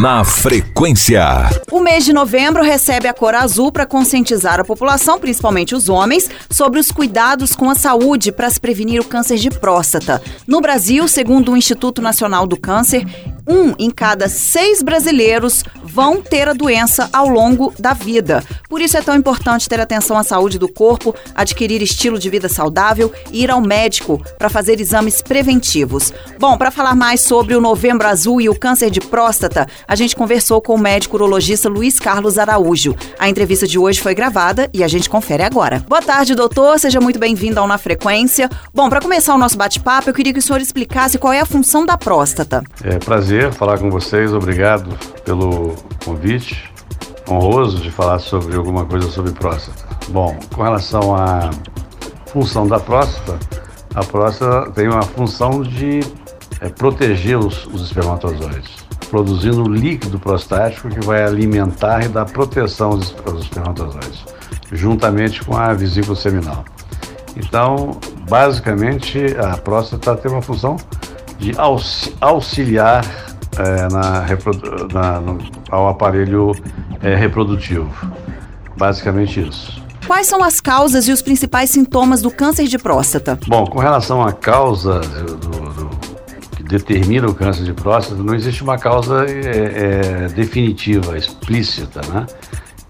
Na frequência. O mês de novembro recebe a cor azul para conscientizar a população, principalmente os homens, sobre os cuidados com a saúde para se prevenir o câncer de próstata. No Brasil, segundo o Instituto Nacional do Câncer, um em cada seis brasileiros vão ter a doença ao longo da vida. Por isso é tão importante ter atenção à saúde do corpo, adquirir estilo de vida saudável e ir ao médico para fazer exames preventivos. Bom, para falar mais sobre o Novembro Azul e o câncer de próstata, a gente conversou com o médico urologista Luiz Carlos Araújo. A entrevista de hoje foi gravada e a gente confere agora. Boa tarde, doutor. Seja muito bem-vindo ao Na Frequência. Bom, para começar o nosso bate-papo, eu queria que o senhor explicasse qual é a função da próstata. É prazer falar com vocês. Obrigado pelo convite. Honroso de falar sobre alguma coisa sobre próstata. Bom, com relação à função da próstata, a próstata tem uma função de é, proteger os, os espermatozoides produzindo um líquido prostático que vai alimentar e dar proteção aos, aos espermatozoides, juntamente com a vesícula seminal. Então, basicamente, a próstata tem uma função de auxiliar é, na, na, no, ao aparelho é, reprodutivo. Basicamente isso. Quais são as causas e os principais sintomas do câncer de próstata? Bom, com relação à causa do, do determina o câncer de próstata, não existe uma causa é, é, definitiva, explícita, né?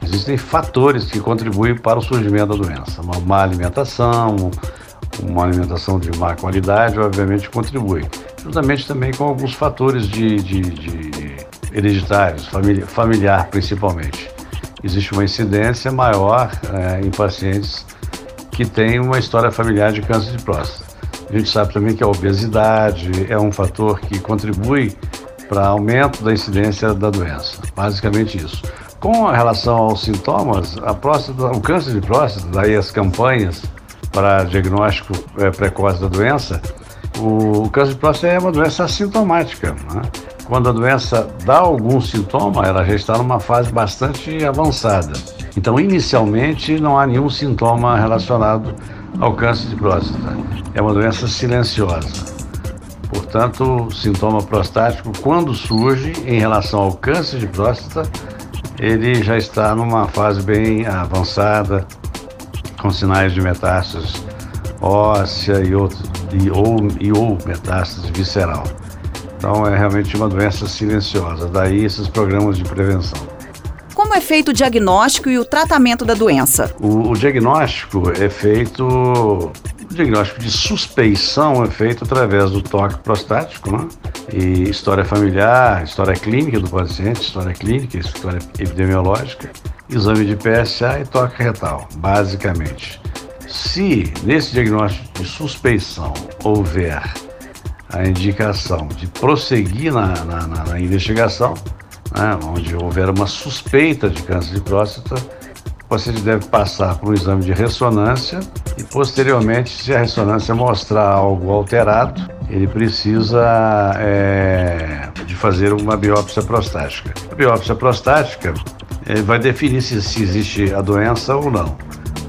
Existem fatores que contribuem para o surgimento da doença. Uma má alimentação, uma alimentação de má qualidade, obviamente contribui. Juntamente também com alguns fatores de, de, de hereditários, familiar, familiar principalmente. Existe uma incidência maior é, em pacientes que têm uma história familiar de câncer de próstata. A gente sabe também que a obesidade é um fator que contribui para aumento da incidência da doença. Basicamente isso. Com relação aos sintomas, a próstata, o câncer de próstata, daí as campanhas para diagnóstico é, precoce da doença, o câncer de próstata é uma doença assintomática. Né? Quando a doença dá algum sintoma, ela já está numa fase bastante avançada. Então, inicialmente, não há nenhum sintoma relacionado ao câncer de próstata. É uma doença silenciosa. Portanto, o sintoma prostático, quando surge em relação ao câncer de próstata, ele já está numa fase bem avançada, com sinais de metástase óssea e, outro, e, ou, e ou metástase visceral. Então é realmente uma doença silenciosa, daí esses programas de prevenção. Como é feito o diagnóstico e o tratamento da doença? O, o diagnóstico é feito. O diagnóstico de suspeição é feito através do toque prostático, né? E história familiar, história clínica do paciente, história clínica, história epidemiológica, exame de PSA e toque retal, basicamente. Se nesse diagnóstico de suspeição houver a indicação de prosseguir na, na, na, na investigação, né, onde houver uma suspeita de câncer de próstata, o paciente deve passar por um exame de ressonância e, posteriormente, se a ressonância mostrar algo alterado, ele precisa é, de fazer uma biópsia prostática. A biópsia prostática é, vai definir se, se existe a doença ou não.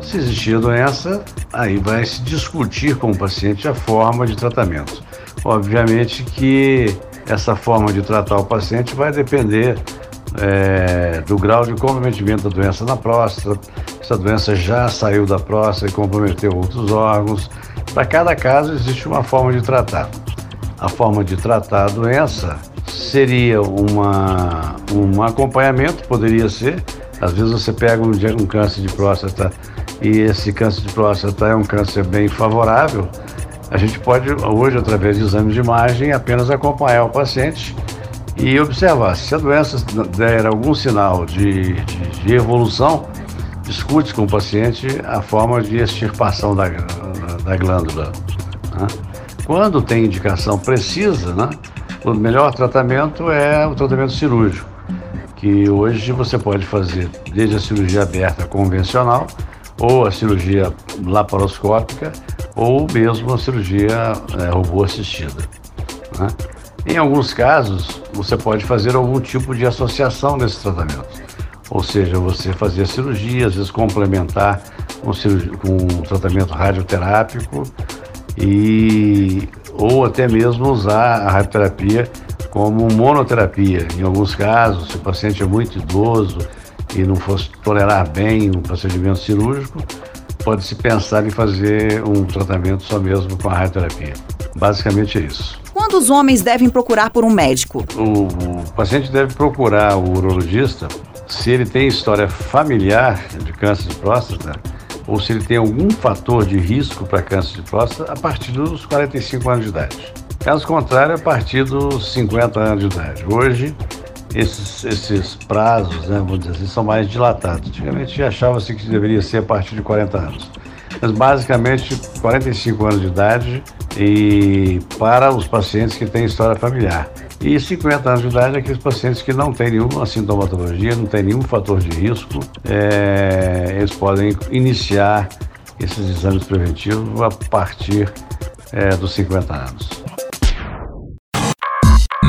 Se existir doença, aí vai se discutir com o paciente a forma de tratamento. Obviamente que essa forma de tratar o paciente vai depender é, do grau de comprometimento da doença na próstata, se a doença já saiu da próstata e comprometeu outros órgãos. Para cada caso existe uma forma de tratar. A forma de tratar a doença seria uma, um acompanhamento, poderia ser. Às vezes você pega um, um câncer de próstata e esse câncer de próstata é um câncer bem favorável, a gente pode, hoje, através de exames de imagem, apenas acompanhar o paciente e observar. Se a doença der algum sinal de, de, de evolução, discute com o paciente a forma de extirpação da, da glândula. Né? Quando tem indicação precisa, né, o melhor tratamento é o tratamento cirúrgico, que hoje você pode fazer desde a cirurgia aberta convencional ou a cirurgia laparoscópica ou mesmo a cirurgia é, robô assistida. Né? Em alguns casos, você pode fazer algum tipo de associação nesse tratamento, ou seja, você fazer cirurgia, às vezes complementar com, cirurgia, com um tratamento radioterápico e ou até mesmo usar a radioterapia como monoterapia. Em alguns casos, se o paciente é muito idoso e não fosse tolerar bem um procedimento cirúrgico, pode-se pensar em fazer um tratamento só mesmo com a radioterapia. Basicamente é isso. Quando os homens devem procurar por um médico? O, o paciente deve procurar o urologista se ele tem história familiar de câncer de próstata ou se ele tem algum fator de risco para câncer de próstata a partir dos 45 anos de idade. Caso contrário, a partir dos 50 anos de idade. Hoje, esses, esses prazos, né, vamos dizer assim, são mais dilatados. Antigamente achava-se que deveria ser a partir de 40 anos. Mas basicamente 45 anos de idade e para os pacientes que têm história familiar. E 50 anos de idade é aqueles pacientes que não têm nenhuma sintomatologia, não têm nenhum fator de risco, é, eles podem iniciar esses exames preventivos a partir é, dos 50 anos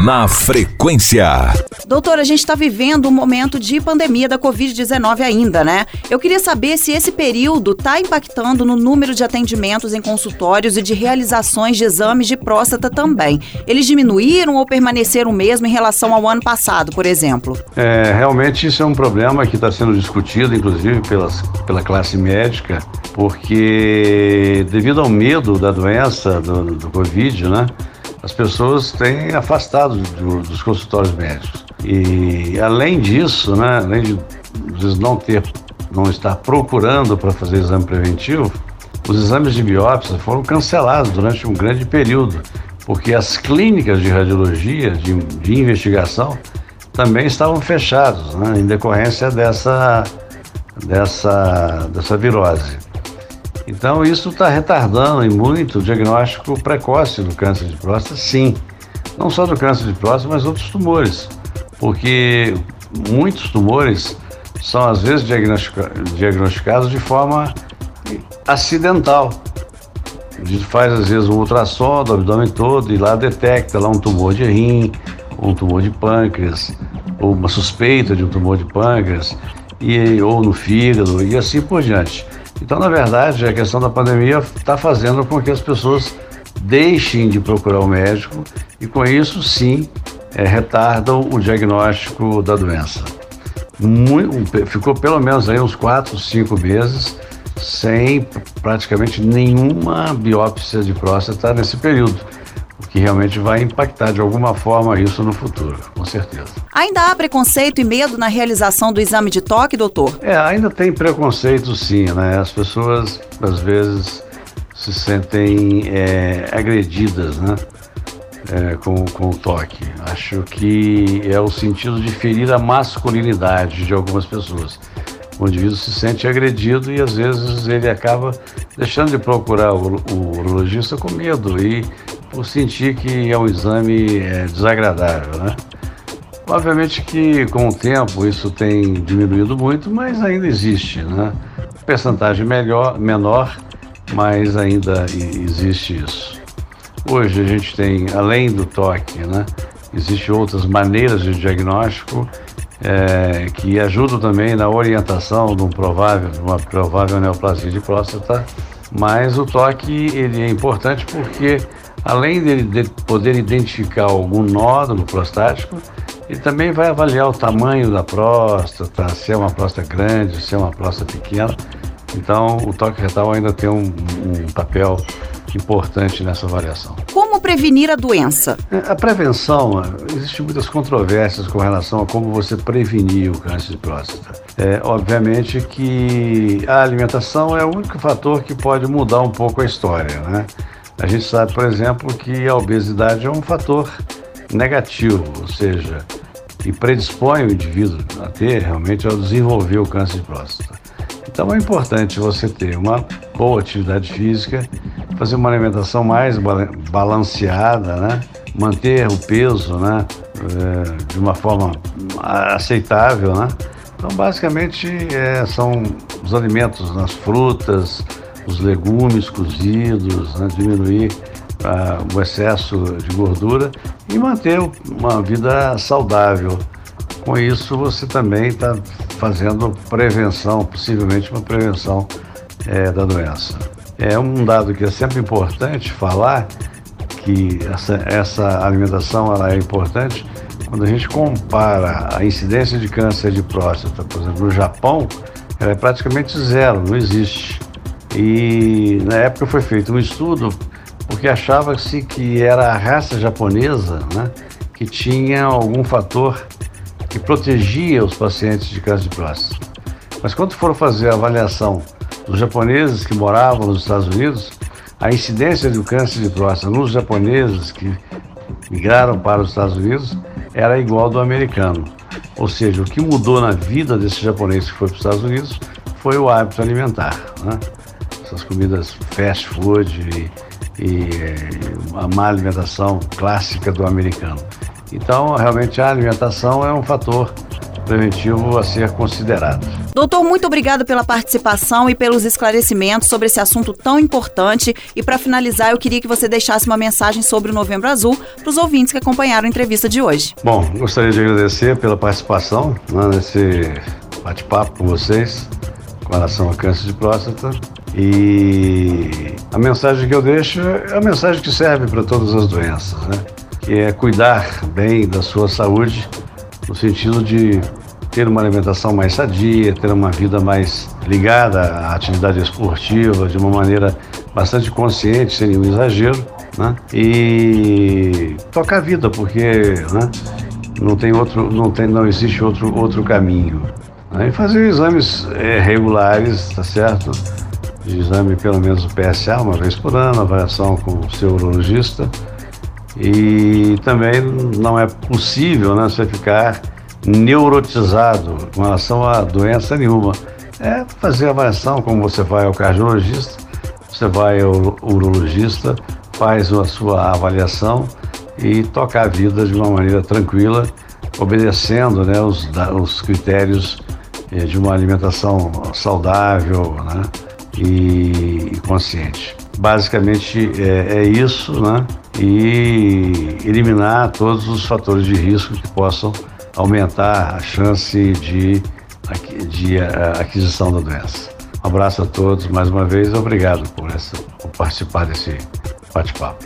na frequência. Doutor, a gente está vivendo um momento de pandemia da Covid-19 ainda, né? Eu queria saber se esse período está impactando no número de atendimentos em consultórios e de realizações de exames de próstata também. Eles diminuíram ou permaneceram mesmo em relação ao ano passado, por exemplo? É, realmente isso é um problema que está sendo discutido, inclusive pelas, pela classe médica, porque devido ao medo da doença, do, do Covid, né? As pessoas têm afastado do, dos consultórios médicos. E além disso, né, além de vezes não ter, não estar procurando para fazer exame preventivo, os exames de biópsia foram cancelados durante um grande período, porque as clínicas de radiologia, de, de investigação, também estavam fechadas, né, em decorrência dessa, dessa, dessa virose. Então, isso está retardando em muito o diagnóstico precoce do câncer de próstata, sim. Não só do câncer de próstata, mas outros tumores. Porque muitos tumores são, às vezes, diagnostica diagnosticados de forma acidental. A gente faz, às vezes, um ultrassom do abdômen todo e lá detecta lá um tumor de rim, um tumor de pâncreas, ou uma suspeita de um tumor de pâncreas, e, ou no fígado, e assim por diante. Então, na verdade, a questão da pandemia está fazendo com que as pessoas deixem de procurar o médico e, com isso, sim, é, retardam o diagnóstico da doença. Muito, ficou pelo menos aí uns 4, 5 meses sem praticamente nenhuma biópsia de próstata nesse período que realmente vai impactar de alguma forma isso no futuro, com certeza. Ainda há preconceito e medo na realização do exame de toque, doutor? É, ainda tem preconceito sim, né? As pessoas às vezes se sentem é, agredidas, né? É, com, com o toque. Acho que é o sentido de ferir a masculinidade de algumas pessoas. O indivíduo se sente agredido e às vezes ele acaba deixando de procurar o, o urologista com medo e por sentir que é um exame é, desagradável, né? Obviamente que com o tempo isso tem diminuído muito, mas ainda existe, né? Percentagem melhor, menor, mas ainda existe isso. Hoje a gente tem, além do toque, né? Existem outras maneiras de diagnóstico é, que ajudam também na orientação de um provável, uma provável neoplasia de próstata, mas o toque ele é importante porque Além de poder identificar algum nódulo prostático, ele também vai avaliar o tamanho da próstata, se é uma próstata grande, se é uma próstata pequena. Então, o toque retal ainda tem um, um papel importante nessa avaliação. Como prevenir a doença? É, a prevenção, existem muitas controvérsias com relação a como você prevenir o câncer de próstata. É, obviamente que a alimentação é o único fator que pode mudar um pouco a história, né? A gente sabe, por exemplo, que a obesidade é um fator negativo, ou seja, que predispõe o indivíduo a ter realmente ao desenvolver o câncer de próstata. Então é importante você ter uma boa atividade física, fazer uma alimentação mais balanceada, né? manter o peso né? É, de uma forma aceitável. Né? Então, basicamente, é, são os alimentos, as frutas, os legumes cozidos, né, diminuir ah, o excesso de gordura e manter uma vida saudável. Com isso, você também está fazendo prevenção, possivelmente uma prevenção é, da doença. É um dado que é sempre importante falar que essa, essa alimentação ela é importante quando a gente compara a incidência de câncer de próstata, por exemplo, no Japão, ela é praticamente zero, não existe. E na época foi feito um estudo porque achava-se que era a raça japonesa né, que tinha algum fator que protegia os pacientes de câncer de próstata. Mas quando foram fazer a avaliação dos japoneses que moravam nos Estados Unidos, a incidência do câncer de próstata nos japoneses que migraram para os Estados Unidos era igual do americano. Ou seja, o que mudou na vida desse japonês que foi para os Estados Unidos foi o hábito alimentar. Né? Essas comidas fast food e e a má alimentação clássica do americano. Então, realmente, a alimentação é um fator preventivo a ser considerado. Doutor, muito obrigado pela participação e pelos esclarecimentos sobre esse assunto tão importante. E para finalizar, eu queria que você deixasse uma mensagem sobre o Novembro Azul para os ouvintes que acompanharam a entrevista de hoje. Bom, gostaria de agradecer pela participação né, nesse bate-papo com vocês com relação ao câncer de próstata. E a mensagem que eu deixo é a mensagem que serve para todas as doenças, né? Que é cuidar bem da sua saúde, no sentido de ter uma alimentação mais sadia, ter uma vida mais ligada à atividade esportiva, de uma maneira bastante consciente, sem nenhum exagero, né? E tocar a vida, porque né? não tem outro, não tem, não existe outro outro caminho. Né? E fazer exames é, regulares, tá certo? Exame, pelo menos o PSA, uma vez por ano, avaliação com o seu urologista. E também não é possível né, você ficar neurotizado com relação a doença nenhuma. É fazer avaliação, como você vai ao cardiologista, você vai ao urologista, faz a sua avaliação e tocar a vida de uma maneira tranquila, obedecendo né, os, os critérios eh, de uma alimentação saudável, né? E, consciente. Basicamente é, é isso, né? E eliminar todos os fatores de risco que possam aumentar a chance de, de aquisição da doença. Um abraço a todos, mais uma vez, obrigado por, essa, por participar desse bate-papo.